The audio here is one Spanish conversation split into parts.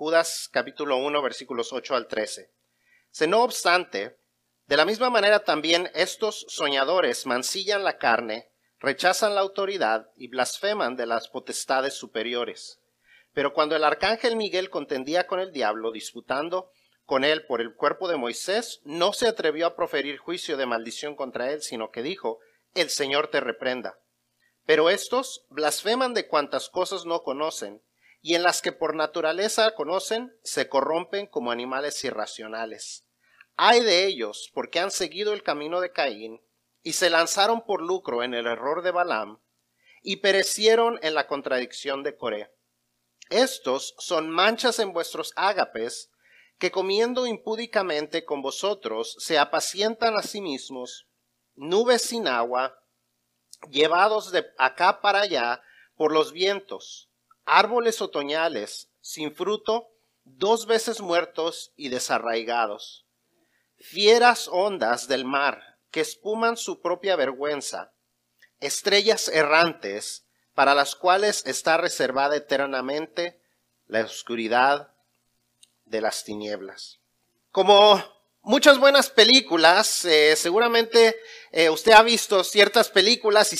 Judas capítulo 1 versículos 8 al 13. Se no obstante, de la misma manera también estos soñadores mancillan la carne, rechazan la autoridad y blasfeman de las potestades superiores. Pero cuando el arcángel Miguel contendía con el diablo, disputando con él por el cuerpo de Moisés, no se atrevió a proferir juicio de maldición contra él, sino que dijo, el Señor te reprenda. Pero estos blasfeman de cuantas cosas no conocen, y en las que por naturaleza conocen, se corrompen como animales irracionales. Hay de ellos, porque han seguido el camino de Caín, y se lanzaron por lucro en el error de Balaam, y perecieron en la contradicción de Coré. Estos son manchas en vuestros ágapes, que comiendo impúdicamente con vosotros se apacientan a sí mismos, nubes sin agua, llevados de acá para allá por los vientos, árboles otoñales sin fruto, dos veces muertos y desarraigados, fieras ondas del mar que espuman su propia vergüenza, estrellas errantes para las cuales está reservada eternamente la oscuridad de las tinieblas. Como muchas buenas películas, eh, seguramente eh, usted ha visto ciertas películas y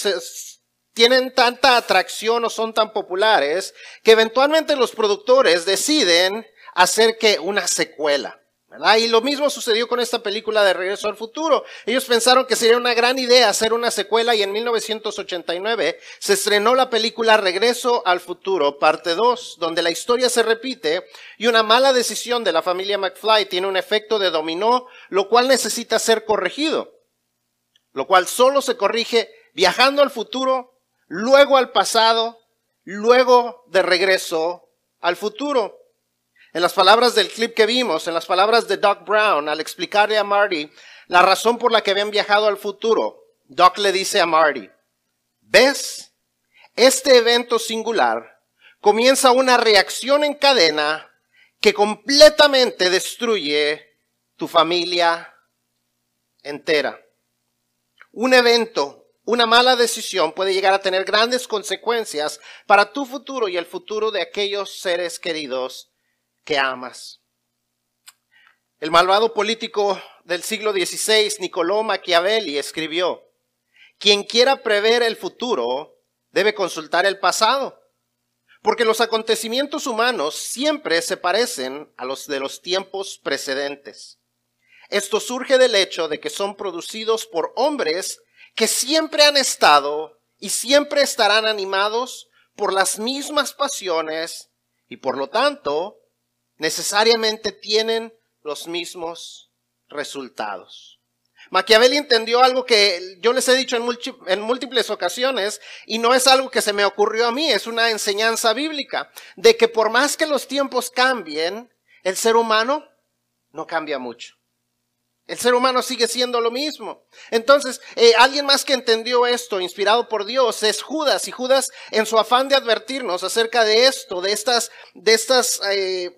tienen tanta atracción o son tan populares que eventualmente los productores deciden hacer que una secuela. Y lo mismo sucedió con esta película de Regreso al Futuro. Ellos pensaron que sería una gran idea hacer una secuela y en 1989 se estrenó la película Regreso al Futuro, parte 2, donde la historia se repite y una mala decisión de la familia McFly tiene un efecto de dominó, lo cual necesita ser corregido. Lo cual solo se corrige viajando al futuro, luego al pasado, luego de regreso al futuro. En las palabras del clip que vimos, en las palabras de Doc Brown, al explicarle a Marty la razón por la que habían viajado al futuro, Doc le dice a Marty, ¿ves? Este evento singular comienza una reacción en cadena que completamente destruye tu familia entera. Un evento, una mala decisión puede llegar a tener grandes consecuencias para tu futuro y el futuro de aquellos seres queridos que amas. El malvado político del siglo XVI, Niccolò Machiavelli, escribió, quien quiera prever el futuro debe consultar el pasado, porque los acontecimientos humanos siempre se parecen a los de los tiempos precedentes. Esto surge del hecho de que son producidos por hombres que siempre han estado y siempre estarán animados por las mismas pasiones y por lo tanto necesariamente tienen los mismos resultados. Maquiavelli entendió algo que yo les he dicho en, múltiples ocasiones y no es algo que se me ocurrió a mí, es una enseñanza bíblica, de que por más que los tiempos cambien, el ser humano no cambia mucho. El ser humano sigue siendo lo mismo. Entonces, eh, alguien más que entendió esto, inspirado por Dios, es Judas. Y Judas, en su afán de advertirnos acerca de esto, de estas, de estas eh,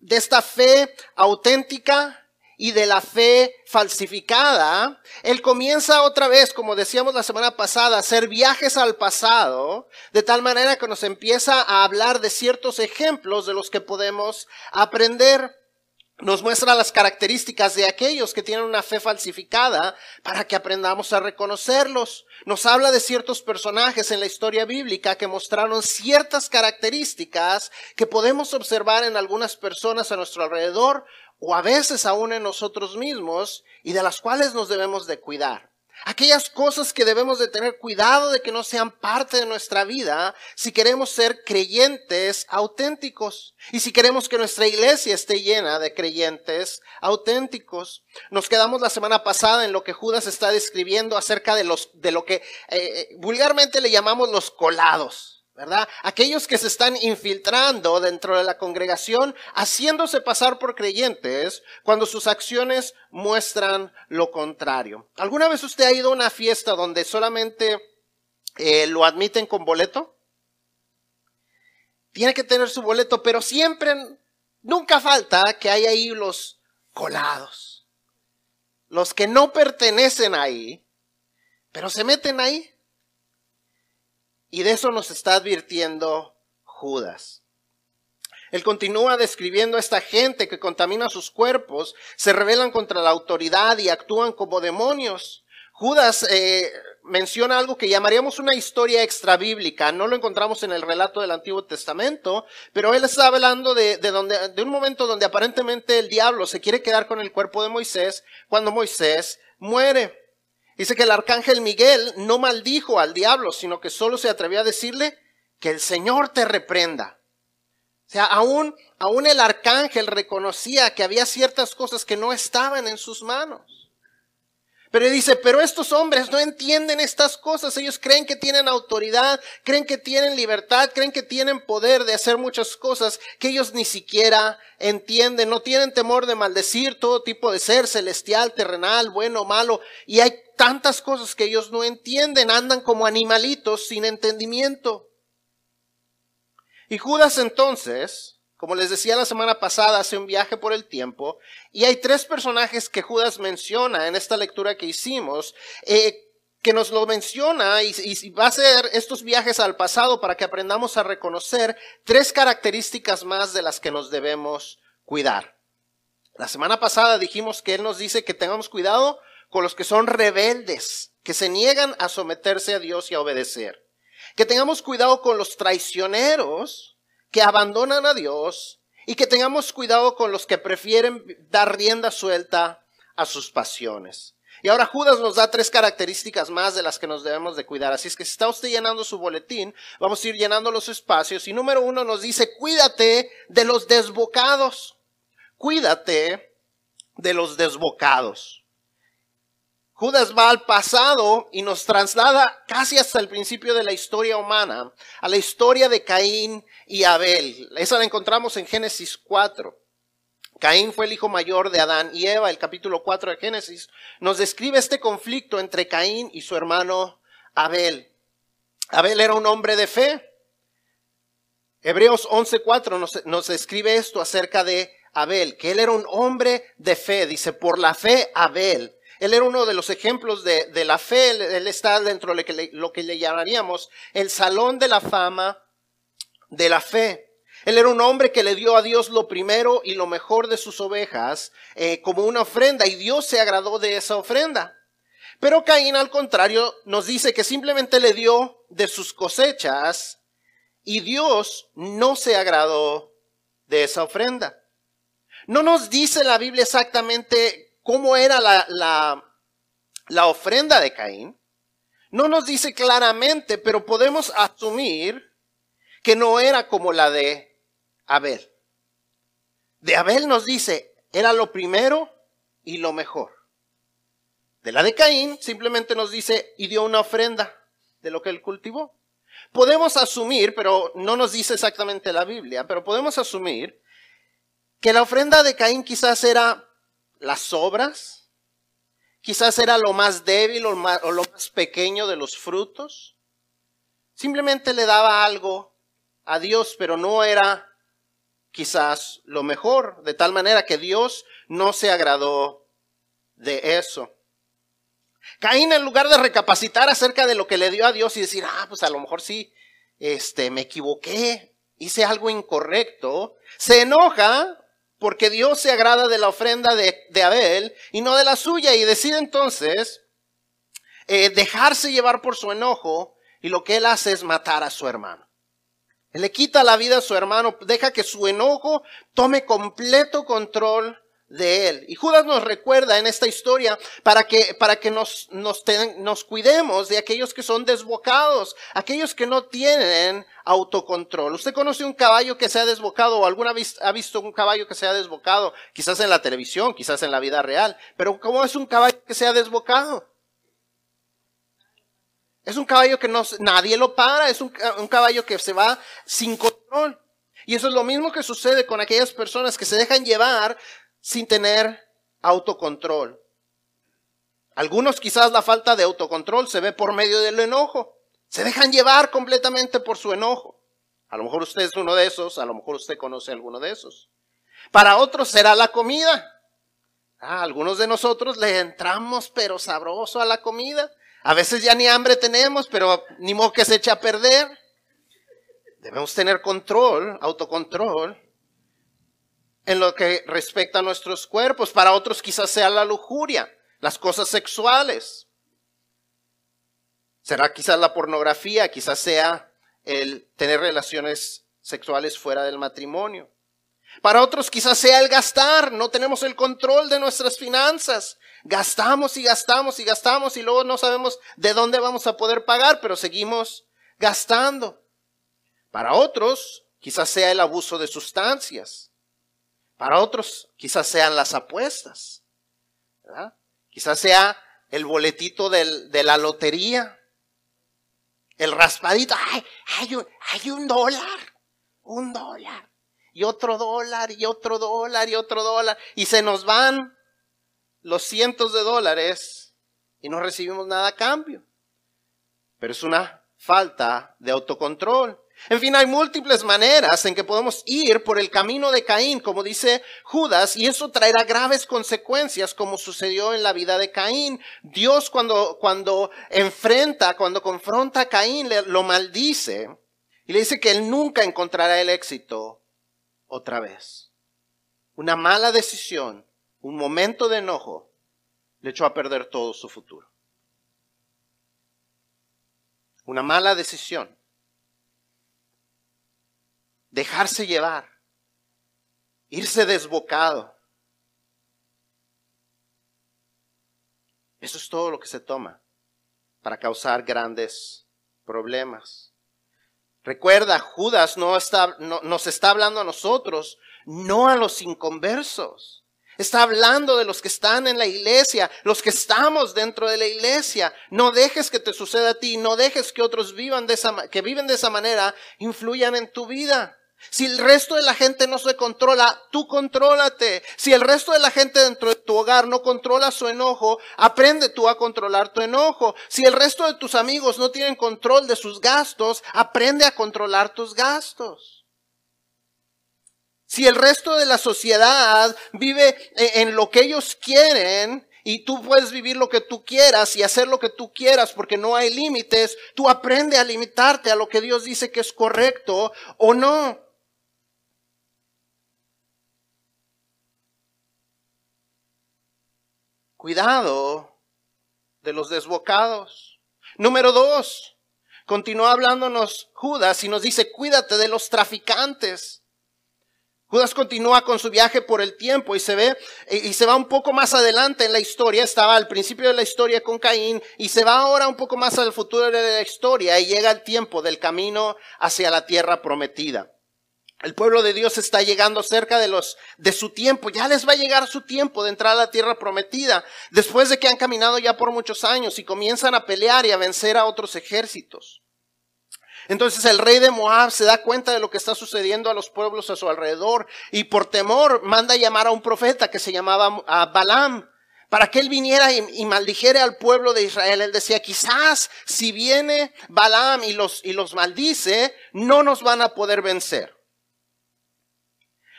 de esta fe auténtica y de la fe falsificada, él comienza otra vez, como decíamos la semana pasada, a hacer viajes al pasado, de tal manera que nos empieza a hablar de ciertos ejemplos de los que podemos aprender nos muestra las características de aquellos que tienen una fe falsificada para que aprendamos a reconocerlos. Nos habla de ciertos personajes en la historia bíblica que mostraron ciertas características que podemos observar en algunas personas a nuestro alrededor o a veces aún en nosotros mismos y de las cuales nos debemos de cuidar. Aquellas cosas que debemos de tener cuidado de que no sean parte de nuestra vida si queremos ser creyentes auténticos y si queremos que nuestra iglesia esté llena de creyentes auténticos. Nos quedamos la semana pasada en lo que Judas está describiendo acerca de los de lo que eh, eh, vulgarmente le llamamos los colados. ¿Verdad? Aquellos que se están infiltrando dentro de la congregación, haciéndose pasar por creyentes cuando sus acciones muestran lo contrario. ¿Alguna vez usted ha ido a una fiesta donde solamente eh, lo admiten con boleto? Tiene que tener su boleto, pero siempre, nunca falta que hay ahí los colados. Los que no pertenecen ahí, pero se meten ahí. Y de eso nos está advirtiendo Judas. Él continúa describiendo a esta gente que contamina sus cuerpos, se rebelan contra la autoridad y actúan como demonios. Judas eh, menciona algo que llamaríamos una historia extrabíblica. No lo encontramos en el relato del Antiguo Testamento, pero él está hablando de, donde, de un momento donde aparentemente el diablo se quiere quedar con el cuerpo de Moisés cuando Moisés muere. Dice que el arcángel Miguel no maldijo al diablo, sino que solo se atrevió a decirle que el Señor te reprenda. O sea, aún, aún el arcángel reconocía que había ciertas cosas que no estaban en sus manos. Pero dice, pero estos hombres no entienden estas cosas. Ellos creen que tienen autoridad, creen que tienen libertad, creen que tienen poder de hacer muchas cosas que ellos ni siquiera entienden. No tienen temor de maldecir todo tipo de ser celestial, terrenal, bueno, malo. Y hay tantas cosas que ellos no entienden. Andan como animalitos sin entendimiento. Y Judas entonces como les decía la semana pasada, hace un viaje por el tiempo y hay tres personajes que Judas menciona en esta lectura que hicimos, eh, que nos lo menciona y, y, va a ser estos viajes al pasado para que aprendamos a reconocer tres características más de las que nos debemos cuidar. La semana pasada dijimos que Él nos dice que tengamos cuidado con los que son rebeldes, que se niegan a someterse a Dios y a obedecer. Que tengamos cuidado con los traicioneros, que abandonan a Dios y que tengamos cuidado con los que prefieren dar rienda suelta a sus pasiones. Y ahora Judas nos da tres características más de las que nos debemos de cuidar. Así es que si está usted llenando su boletín, vamos a ir llenando los espacios. Y número uno nos dice, cuídate de los desbocados. Cuídate de los desbocados. Judas va al pasado y nos traslada casi hasta el principio de la historia humana, a la historia de Caín y Abel. Esa la encontramos en Génesis 4. Caín fue el hijo mayor de Adán y Eva. El capítulo 4 de Génesis nos describe este conflicto entre Caín y su hermano Abel. Abel era un hombre de fe. Hebreos 11.4 nos, nos describe esto acerca de Abel, que él era un hombre de fe. Dice, por la fe Abel él era uno de los ejemplos de, la fe, él, está dentro de lo que, le, llamaríamos el salón de la fama de la fe. Él era un hombre que le dio a Dios lo primero y lo mejor de sus ovejas eh, como una ofrenda y Dios se agradó de esa ofrenda. Pero Caín al contrario nos dice que simplemente le dio de sus cosechas y Dios no se agradó de esa ofrenda. No nos dice la Biblia exactamente cómo era la, la, ofrenda de Caín, no nos dice claramente, pero podemos asumir que no era como la de Abel. De Abel nos dice, era lo primero y lo mejor. De la de Caín simplemente nos dice, y dio una ofrenda de lo que él cultivó. Podemos asumir, pero no nos dice exactamente la Biblia, pero podemos asumir que la ofrenda de Caín quizás era las obras, quizás era lo más débil o, lo más pequeño de los frutos. Simplemente le daba algo a Dios, pero no era quizás lo mejor, de tal manera que Dios no se agradó de eso. Caín en lugar de recapacitar acerca de lo que le dio a Dios y decir, ah, pues a lo mejor sí, este, me equivoqué, hice algo incorrecto, se enoja porque Dios se agrada de la ofrenda de, Abel y no de la suya y decide entonces eh, dejarse llevar por su enojo y lo que él hace es matar a su hermano. Él le quita la vida a su hermano, deja que su enojo tome completo control de él. Y Judas nos recuerda en esta historia para que, para que nos, nos, cuidemos de aquellos que son desbocados, aquellos que no tienen autocontrol. ¿Usted conoce un caballo que se ha desbocado o alguna vez ha visto un caballo que se ha desbocado? Quizás en la televisión, quizás en la vida real. Pero ¿cómo es un caballo que se ha desbocado? Es un caballo que no, nadie lo para, es un caballo que se va sin control. Y eso es lo mismo que sucede con aquellas personas que se dejan llevar sin tener autocontrol. Algunos quizás la falta de autocontrol se ve por medio del enojo. Se dejan llevar completamente por su enojo. A lo mejor usted es uno de esos, a lo mejor usted conoce alguno de esos. Para otros será la comida. Ah, algunos de nosotros le entramos pero sabroso a la comida. A veces ya ni hambre tenemos, pero ni modo que se eche a perder. Debemos tener control, autocontrol en lo que respecta a nuestros cuerpos. Para otros quizás sea la lujuria, las cosas sexuales. Será quizás la pornografía, quizás sea el tener relaciones sexuales fuera del matrimonio. Para otros quizás sea el gastar, no tenemos el control de nuestras finanzas. Gastamos y gastamos y gastamos y luego no sabemos de dónde vamos a poder pagar, pero seguimos gastando. Para otros quizás sea el abuso de sustancias. Para otros quizás sean las apuestas. Quizás sea el boletito de la lotería. El raspadito. hay, un, hay un dólar. Un dólar y otro dólar y otro dólar y otro dólar. Y se nos van los cientos de dólares y no recibimos nada a cambio. Pero es una falta de autocontrol. En fin, hay múltiples maneras en que podemos ir por el camino de Caín, como dice Judas, y eso traerá graves consecuencias, como sucedió en la vida de Caín. Dios cuando, cuando enfrenta, cuando confronta a Caín, le, lo maldice y le dice que él nunca encontrará el éxito otra vez. Una mala decisión, un momento de enojo, le echó a perder todo su futuro. Una mala decisión. Dejarse llevar. Irse desbocado. Eso es todo lo que se toma para causar grandes problemas. Recuerda, Judas no está, nos está hablando a nosotros, no a los inconversos. Está hablando de los que están en la iglesia, los que estamos dentro de la iglesia. No dejes que te suceda a ti, no dejes que otros vivan de esa, que viven de esa manera, influyan en tu vida. Si el resto de la gente no se controla, tú contrólate. Si el resto de la gente dentro de tu hogar no controla su enojo, aprende tú a controlar tu enojo. Si el resto de tus amigos no tienen control de sus gastos, aprende a controlar tus gastos. Si el resto de la sociedad vive en lo que ellos quieren, y tú puedes vivir lo que tú quieras y hacer lo que tú quieras porque no hay límites, tú aprende a limitarte a lo que Dios dice que es correcto o no. Cuidado de los desbocados. Número dos, continúa hablándonos Judas y nos dice, cuídate de los traficantes. Judas continúa con su viaje por el tiempo y se ve y se va un poco más adelante en la historia. Estaba al principio de la historia con Caín y se va ahora un poco más al futuro de la historia y llega el tiempo del camino hacia la tierra prometida. El pueblo de Dios está llegando cerca de los, de su tiempo. Ya les va a llegar su tiempo de entrar a la tierra prometida. Después de que han caminado ya por muchos años y comienzan a pelear y a vencer a otros ejércitos. Entonces el rey de Moab se da cuenta de lo que está sucediendo a los pueblos a su alrededor y por temor manda llamar a un profeta que se llamaba Balaam para que él viniera y, y, maldijere al pueblo de Israel. Él decía, quizás si viene Balaam y los, y los maldice, no nos van a poder vencer.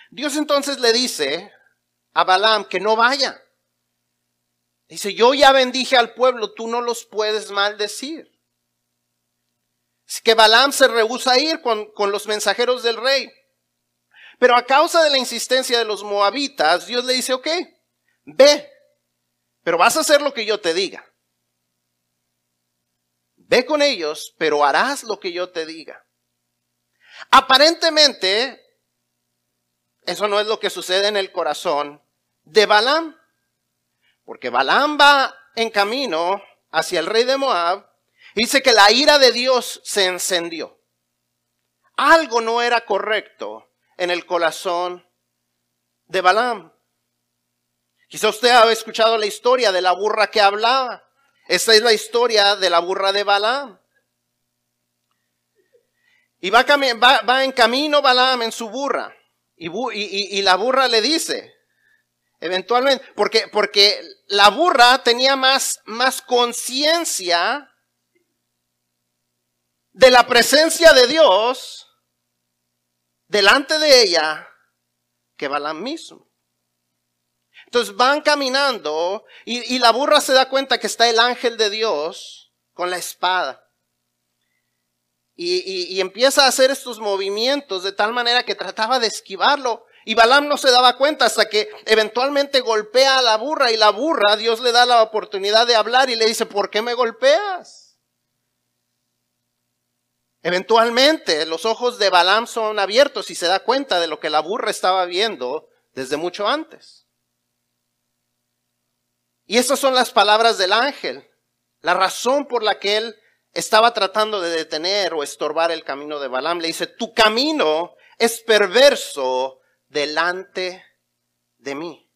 Dios entonces le dice a Balaam que no vaya. Dice, yo ya bendije al pueblo, tú no los puedes maldecir. Es que Balaam se rehúsa a ir con, con los mensajeros del rey. Pero a causa de la insistencia de los moabitas, Dios le dice, ok, ve, pero vas a hacer lo que yo te diga. Ve con ellos, pero harás lo que yo te diga. Aparentemente, eso no es lo que sucede en el corazón de Balaam. Porque Balaam va en camino hacia el rey de Moab. Dice que la ira de Dios se encendió. Algo no era correcto en el corazón de Balaam. Quizá usted ha escuchado la historia de la burra que hablaba. Esta es la historia de la burra de Balaam. Y va en camino Balaam en su burra. Y, la burra le dice, eventualmente, porque, porque la burra tenía más, más conciencia de la presencia de Dios delante de ella que Balaam mismo. Entonces van caminando y, y, la burra se da cuenta que está el ángel de Dios con la espada. Y, empieza a hacer estos movimientos de tal manera que trataba de esquivarlo. Y Balaam no se daba cuenta hasta que eventualmente golpea a la burra y la burra, Dios le da la oportunidad de hablar y le dice, ¿por qué me golpeas? Eventualmente los ojos de Balaam son abiertos y se da cuenta de lo que la burra estaba viendo desde mucho antes. Y estas son las palabras del ángel, la razón por la que él estaba tratando de detener o estorbar el camino de Balaam. Le dice, tu camino es perverso delante de mí.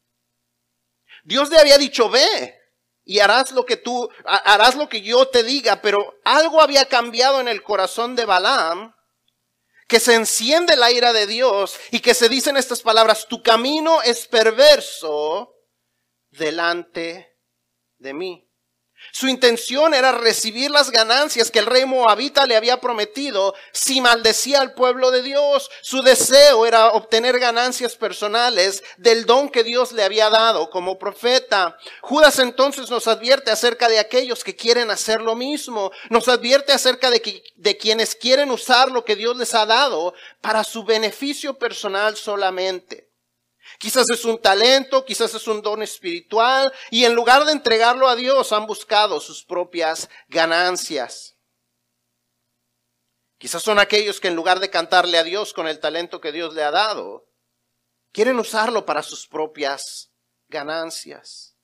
Dios le había dicho, ve y harás lo que tú, harás lo que yo te diga, pero algo había cambiado en el corazón de Balaam, que se enciende la ira de Dios y que se dicen estas palabras, tu camino es perverso delante de mí. Su intención era recibir las ganancias que el rey moabita le había prometido si maldecía al pueblo de Dios. Su deseo era obtener ganancias personales del don que Dios le había dado como profeta. Judas entonces nos advierte acerca de aquellos que quieren hacer lo mismo. Nos advierte acerca de, de quienes quieren usar lo que Dios les ha dado para su beneficio personal solamente. Quizás es un talento, quizás es un don espiritual y en lugar de entregarlo a Dios han buscado sus propias ganancias. Quizás son aquellos que en lugar de cantarle a Dios con el talento que Dios le ha dado, quieren usarlo para sus propias ganancias.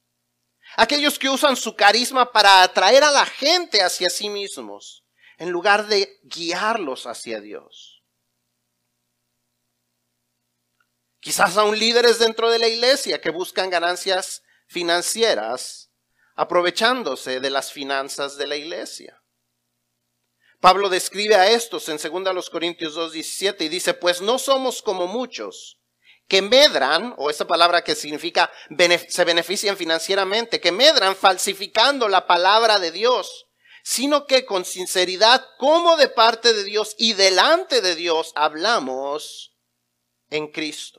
Aquellos que usan su carisma para atraer a la gente hacia sí mismos, en lugar de guiarlos hacia Dios. Quizás aún líderes dentro de la iglesia que buscan ganancias financieras aprovechándose de las finanzas de la iglesia. Pablo describe a estos en 2 Corintios 2.17 y dice, pues no somos como muchos que medran, o esa palabra que significa se benefician financieramente, que medran falsificando la palabra de Dios, sino que con sinceridad, como de parte de Dios y delante de Dios, hablamos en Cristo.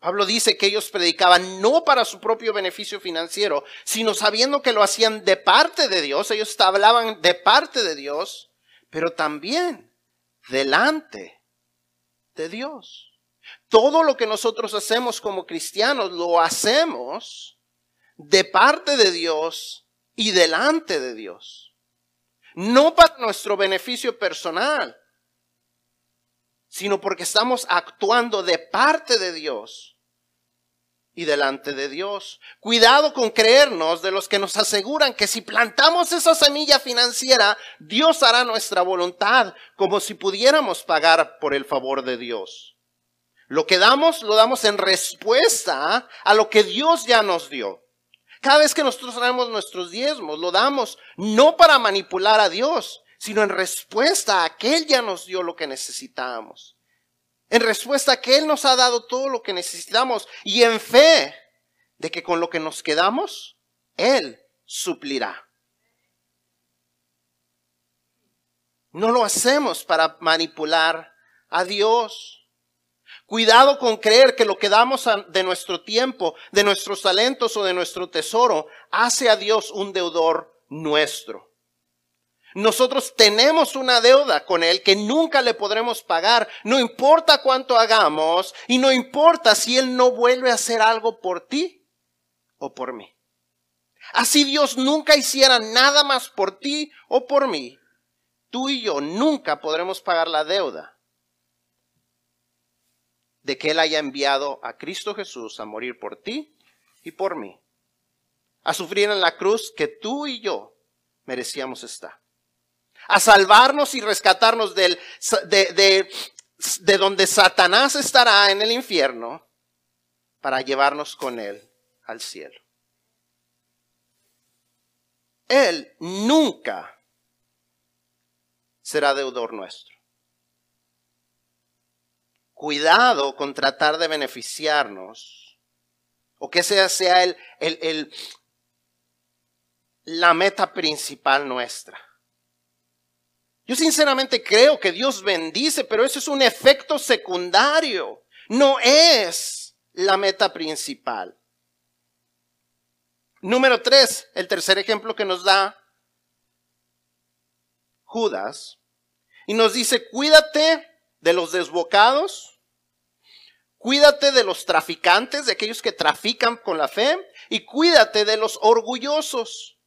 Pablo dice que ellos predicaban no para su propio beneficio financiero, sino sabiendo que lo hacían de parte de Dios. Ellos hablaban de parte de Dios, pero también delante de Dios. Todo lo que nosotros hacemos como cristianos lo hacemos de parte de Dios y delante de Dios. No para nuestro beneficio personal, sino porque estamos actuando de parte de Dios y delante de Dios. Cuidado con creernos de los que nos aseguran que si plantamos esa semilla financiera, Dios hará nuestra voluntad, como si pudiéramos pagar por el favor de Dios. Lo que damos, lo damos en respuesta a lo que Dios ya nos dio. Cada vez que nosotros traemos nuestros diezmos, lo damos no para manipular a Dios, sino en respuesta a que Él ya nos dio lo que necesitábamos. En respuesta a que Él nos ha dado todo lo que necesitamos y en fe de que con lo que nos quedamos, Él suplirá. No lo hacemos para manipular a Dios. Cuidado con creer que lo que damos de nuestro tiempo, de nuestros talentos o de nuestro tesoro hace a Dios un deudor nuestro. Nosotros tenemos una deuda con Él que nunca le podremos pagar, no importa cuánto hagamos y no importa si Él no vuelve a hacer algo por ti o por mí. Así Dios nunca hiciera nada más por ti o por mí, tú y yo nunca podremos pagar la deuda de que Él haya enviado a Cristo Jesús a morir por ti y por mí, a sufrir en la cruz que tú y yo merecíamos estar a salvarnos y rescatarnos de, de, de donde Satanás estará en el infierno para llevarnos con él al cielo. Él nunca será deudor nuestro. Cuidado con tratar de beneficiarnos o que esa sea el, el, el, la meta principal nuestra. Yo sinceramente creo que Dios bendice, pero eso es un efecto secundario. No es la meta principal. Número tres, el tercer ejemplo que nos da Judas. Y nos dice, cuídate de los desbocados Cuídate de los traficantes, de aquellos que trafican con la fe, y cuídate de los orgullosos.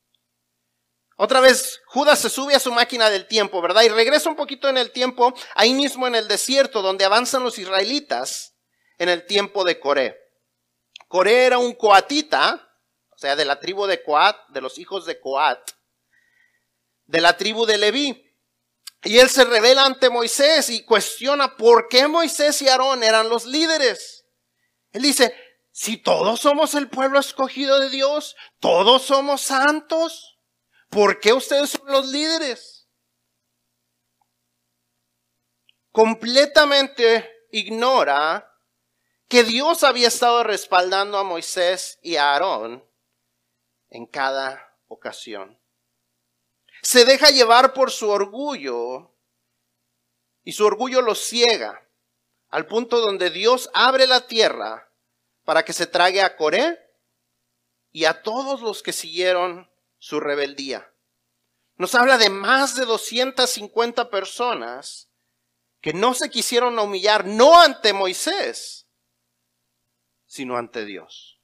Otra vez, Judas se sube a su máquina del tiempo, ¿verdad? Y regresa un poquito en el tiempo, ahí mismo en el desierto, donde avanzan los israelitas en el tiempo de Coré. Coré era un coatita, o sea, de la tribu de Coat, de los hijos de Coat, de la tribu de Leví. Y él se revela ante Moisés y cuestiona por qué Moisés y Aarón eran los líderes. Él dice, si todos somos el pueblo escogido de Dios, todos somos santos, ¿por qué ustedes son los líderes? Completamente ignora que Dios había estado respaldando a Moisés y a Aarón en cada ocasión se deja llevar por su orgullo y su orgullo lo ciega al punto donde Dios abre la tierra para que se trague a Coré y a todos los que siguieron su rebeldía. Nos habla de más de 250 personas que no se quisieron humillar, no ante Moisés, sino ante Dios.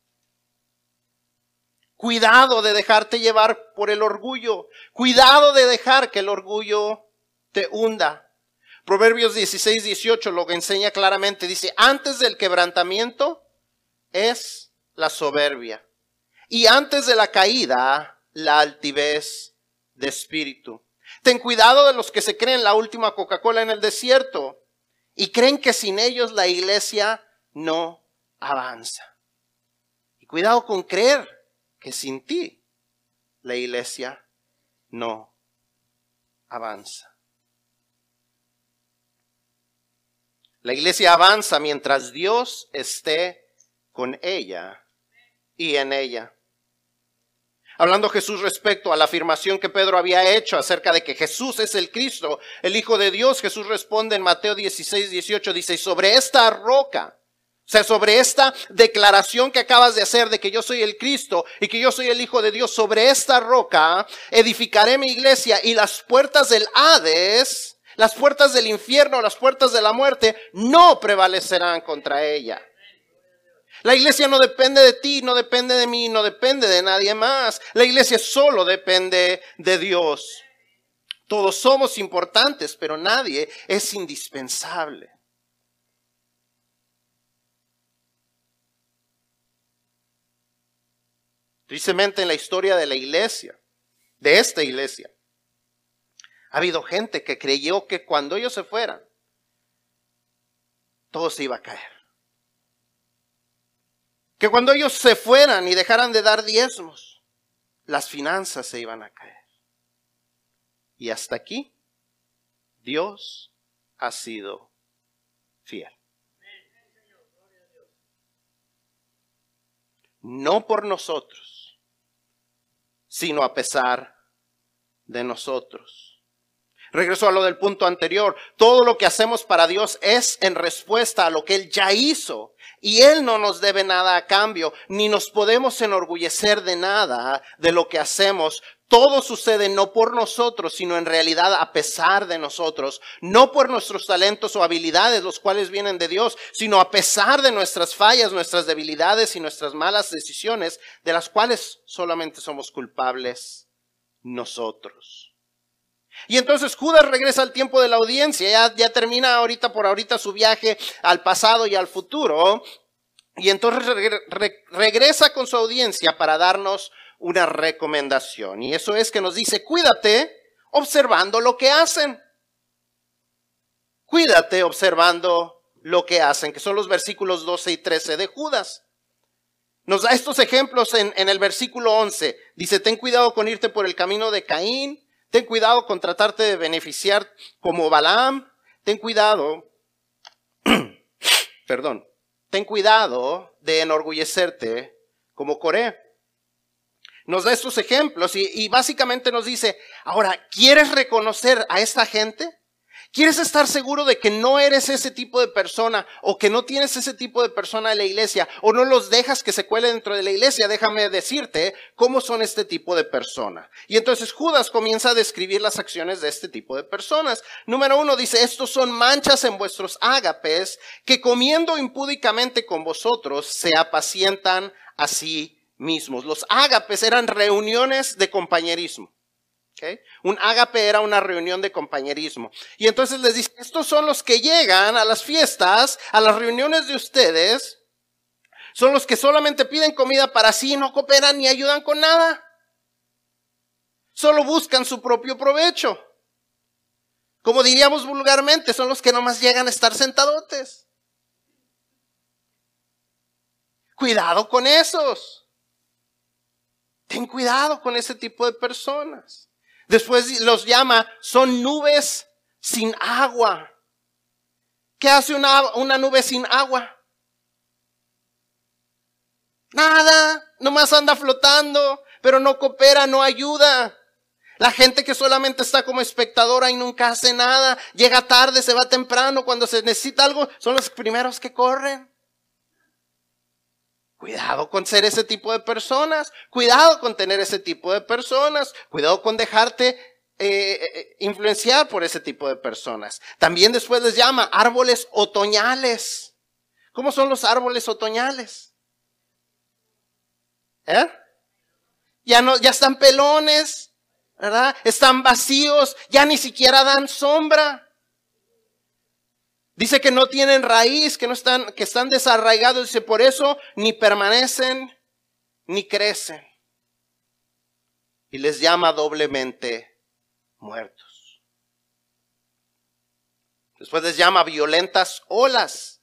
Cuidado de dejarte llevar por el orgullo. Cuidado de dejar que el orgullo te hunda. Proverbios 16, 18 lo que enseña claramente. Dice, antes del quebrantamiento es la soberbia. Y antes de la caída, la altivez de espíritu. Ten cuidado de los que se creen la última Coca-Cola en el desierto y creen que sin ellos la iglesia no avanza. Y cuidado con creer que sin ti la iglesia no avanza. La iglesia avanza mientras Dios esté con ella y en ella. Hablando Jesús respecto a la afirmación que Pedro había hecho acerca de que Jesús es el Cristo, el Hijo de Dios, Jesús responde en Mateo 16, 18, dice, sobre esta roca o sea, sobre esta declaración que acabas de hacer de que yo soy el Cristo y que yo soy el Hijo de Dios, sobre esta roca edificaré mi iglesia y las puertas del Hades, las puertas del infierno, las puertas de la muerte, no prevalecerán contra ella. La iglesia no depende de ti, no depende de mí, no depende de nadie más. La iglesia solo depende de Dios. Todos somos importantes, pero nadie es indispensable. Tristemente en la historia de la iglesia, de esta iglesia, ha habido gente que creyó que cuando ellos se fueran, todo se iba a caer. Que cuando ellos se fueran y dejaran de dar diezmos, las finanzas se iban a caer. Y hasta aquí, Dios ha sido fiel. No por nosotros, sino a pesar de nosotros. Regreso a lo del punto anterior. Todo lo que hacemos para Dios es en respuesta a lo que Él ya hizo. Y Él no nos debe nada a cambio, ni nos podemos enorgullecer de nada de lo que hacemos, todo sucede no por nosotros, sino en realidad a pesar de nosotros. No por nuestros talentos o habilidades, los cuales vienen de Dios, sino a pesar de nuestras fallas, nuestras debilidades y nuestras malas decisiones, de las cuales solamente somos culpables nosotros. Y entonces Judas regresa al tiempo de la audiencia, ya, termina ahorita por ahorita su viaje al pasado y al futuro, y entonces regresa con su audiencia para darnos una recomendación. Y eso es que nos dice, cuídate observando lo que hacen. Cuídate observando lo que hacen, que son los versículos 12 y 13 de Judas. Nos da estos ejemplos en, en, el versículo 11. Dice, ten cuidado con irte por el camino de Caín, ten cuidado con tratarte de beneficiar como Balaam, ten cuidado, perdón, ten cuidado de enorgullecerte como Coré nos da estos ejemplos y, básicamente nos dice, ahora, ¿quieres reconocer a esta gente? ¿Quieres estar seguro de que no eres ese tipo de persona o que no tienes ese tipo de persona en la iglesia o no los dejas que se cuele dentro de la iglesia? Déjame decirte cómo son este tipo de persona. Y entonces Judas comienza a describir las acciones de este tipo de personas. Número uno dice, estos son manchas en vuestros ágapes que comiendo impúdicamente con vosotros se apacientan a sí mismos. Los ágapes eran reuniones de compañerismo. Un ágape era una reunión de compañerismo. Y entonces les dice, estos son los que llegan a las fiestas, a las reuniones de ustedes, son los que solamente piden comida para sí, no cooperan ni ayudan con nada. Solo buscan su propio provecho. Como diríamos vulgarmente, son los que nomás llegan a estar sentadotes. Cuidado con esos. Ten cuidado con ese tipo de personas. Después los llama, son nubes sin agua. ¿Qué hace una, una nube sin agua? Nada, nomás anda flotando, pero no coopera, no ayuda. La gente que solamente está como espectadora y nunca hace nada, llega tarde, se va temprano, cuando se necesita algo, son los primeros que corren. Cuidado con ser ese tipo de personas, cuidado con tener ese tipo de personas, cuidado con dejarte eh, eh, influenciar por ese tipo de personas. También después les llama árboles otoñales. ¿Cómo son los árboles otoñales? ¿Eh? Ya no, ya están pelones, ¿verdad? Están vacíos, ya ni siquiera dan sombra. Dice que no tienen raíz, que no están, que están desarraigados. Dice, por eso ni permanecen ni crecen. Y les llama doblemente muertos. Después les llama violentas olas.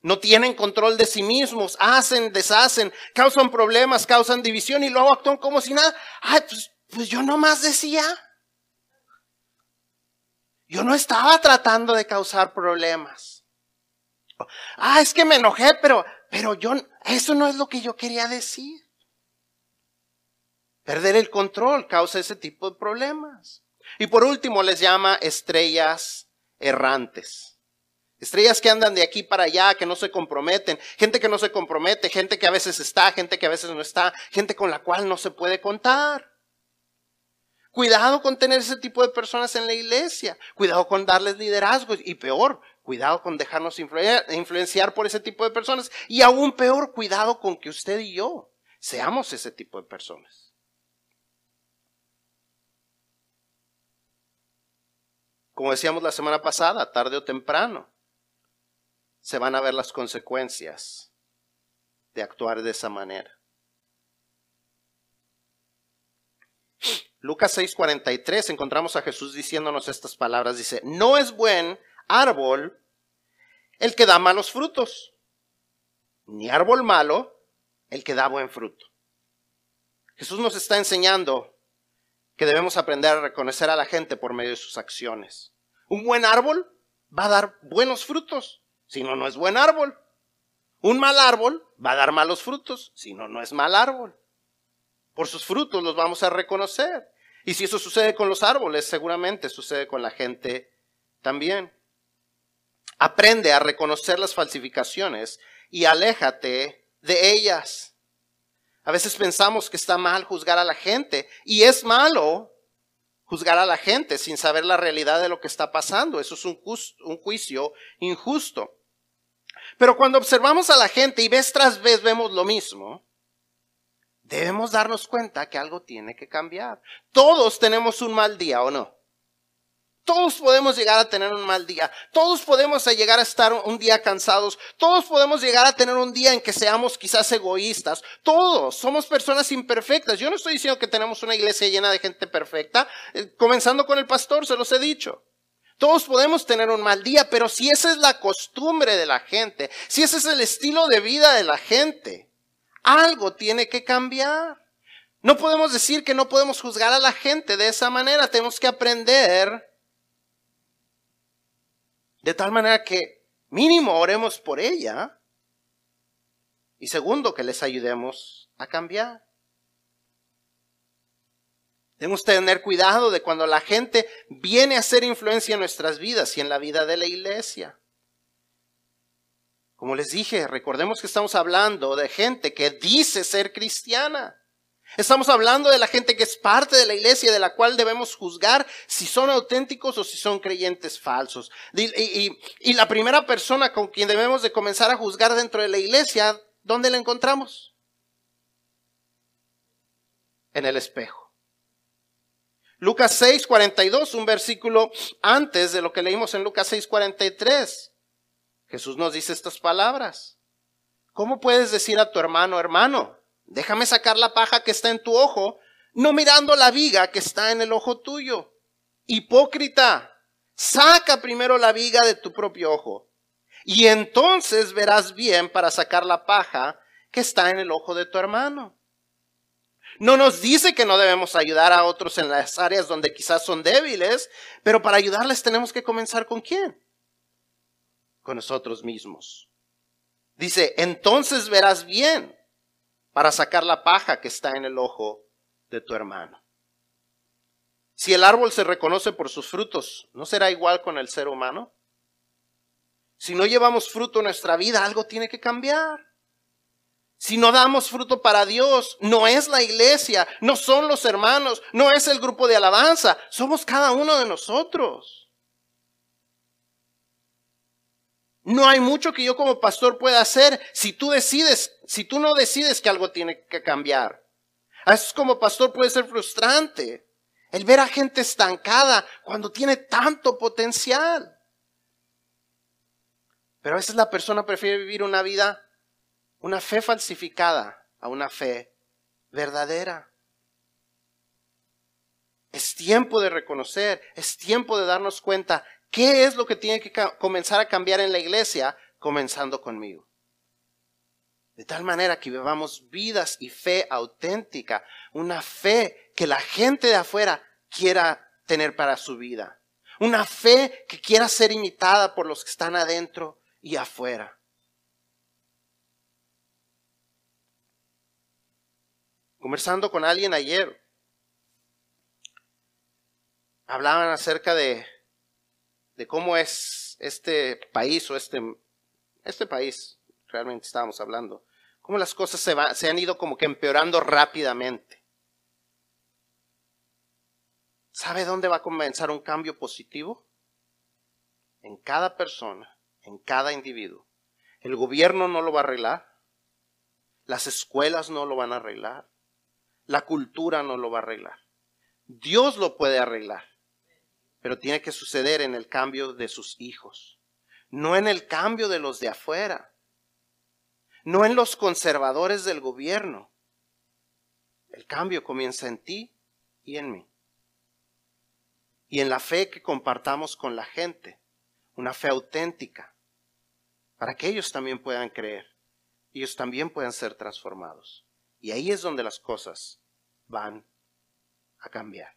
No tienen control de sí mismos, hacen, deshacen, causan problemas, causan división y luego actúan como si nada. Ay, pues, pues yo nomás decía. Yo no estaba tratando de causar problemas. Ah, es que me enojé, pero, pero yo, eso no es lo que yo quería decir. Perder el control causa ese tipo de problemas. Y por último les llama estrellas errantes. Estrellas que andan de aquí para allá, que no se comprometen, gente que no se compromete, gente que a veces está, gente que a veces no está, gente con la cual no se puede contar. Cuidado con tener ese tipo de personas en la iglesia. Cuidado con darles liderazgo. Y peor, cuidado con dejarnos influenciar por ese tipo de personas. Y aún peor, cuidado con que usted y yo seamos ese tipo de personas. Como decíamos la semana pasada, tarde o temprano, se van a ver las consecuencias de actuar de esa manera. Lucas 6:43 encontramos a Jesús diciéndonos estas palabras. Dice, no es buen árbol el que da malos frutos, ni árbol malo el que da buen fruto. Jesús nos está enseñando que debemos aprender a reconocer a la gente por medio de sus acciones. Un buen árbol va a dar buenos frutos, si no, no es buen árbol. Un mal árbol va a dar malos frutos, si no, no es mal árbol. Por sus frutos los vamos a reconocer. Y si eso sucede con los árboles, seguramente sucede con la gente también. Aprende a reconocer las falsificaciones y aléjate de ellas. A veces pensamos que está mal juzgar a la gente y es malo juzgar a la gente sin saber la realidad de lo que está pasando. Eso es un, juicio injusto. Pero cuando observamos a la gente y vez tras vez vemos lo mismo, debemos darnos cuenta que algo tiene que cambiar. Todos tenemos un mal día, ¿o no? Todos podemos llegar a tener un mal día. Todos podemos llegar a estar un día cansados. Todos podemos llegar a tener un día en que seamos quizás egoístas. Todos somos personas imperfectas. Yo no estoy diciendo que tenemos una iglesia llena de gente perfecta. Eh, comenzando con el pastor, se los he dicho. Todos podemos tener un mal día, pero si esa es la costumbre de la gente, si ese es el estilo de vida de la gente, algo tiene que cambiar. No podemos decir que no podemos juzgar a la gente de esa manera. Tenemos que aprender de tal manera que mínimo oremos por ella. Y segundo, que les ayudemos a cambiar. Debemos tener cuidado de cuando la gente viene a hacer influencia en nuestras vidas y en la vida de la iglesia. Como les dije, recordemos que estamos hablando de gente que dice ser cristiana. Estamos hablando de la gente que es parte de la iglesia de la cual debemos juzgar si son auténticos o si son creyentes falsos. Y, la primera persona con quien debemos de comenzar a juzgar dentro de la iglesia, ¿dónde la encontramos? En el espejo. Lucas 6, 42, un versículo antes de lo que leímos en Lucas 6, 43. Jesús nos dice estas palabras. ¿Cómo puedes decir a tu hermano, hermano, déjame sacar la paja que está en tu ojo, no mirando la viga que está en el ojo tuyo? Hipócrita, saca primero la viga de tu propio ojo, y entonces verás bien para sacar la paja que está en el ojo de tu hermano. No nos dice que no debemos ayudar a otros en las áreas donde quizás son débiles, pero para ayudarles tenemos que comenzar con quién? Con nosotros mismos. Dice, entonces verás bien para sacar la paja que está en el ojo de tu hermano. Si el árbol se reconoce por sus frutos, ¿no será igual con el ser humano? Si no llevamos fruto en nuestra vida, algo tiene que cambiar. Si no damos fruto para Dios, no es la iglesia, no son los hermanos, no es el grupo de alabanza, somos cada uno de nosotros. No hay mucho que yo como pastor pueda hacer si tú decides, si tú no decides que algo tiene que cambiar. A veces como pastor puede ser frustrante el ver a gente estancada cuando tiene tanto potencial. Pero a veces la persona prefiere vivir una vida una fe falsificada a una fe verdadera. Es tiempo de reconocer, es tiempo de darnos cuenta qué es lo que tiene que comenzar a cambiar en la iglesia, comenzando conmigo. De tal manera que vivamos vidas y fe auténtica, una fe que la gente de afuera quiera tener para su vida, una fe que quiera ser imitada por los que están adentro y afuera. conversando con alguien ayer, hablaban acerca de, de cómo es este país o este, este país, realmente estábamos hablando, cómo las cosas se, se han ido como que empeorando rápidamente. ¿Sabe dónde va a comenzar un cambio positivo? En cada persona, en cada individuo. El gobierno no lo va a arreglar. Las escuelas no lo van a arreglar. La cultura no lo va a arreglar. Dios lo puede arreglar, pero tiene que suceder en el cambio de sus hijos, no en el cambio de los de afuera, no en los conservadores del gobierno. El cambio comienza en ti y en mí. Y en la fe que compartamos con la gente, una fe auténtica, para que ellos también puedan creer, ellos también puedan ser transformados. Y ahí es donde las cosas van a cambiar.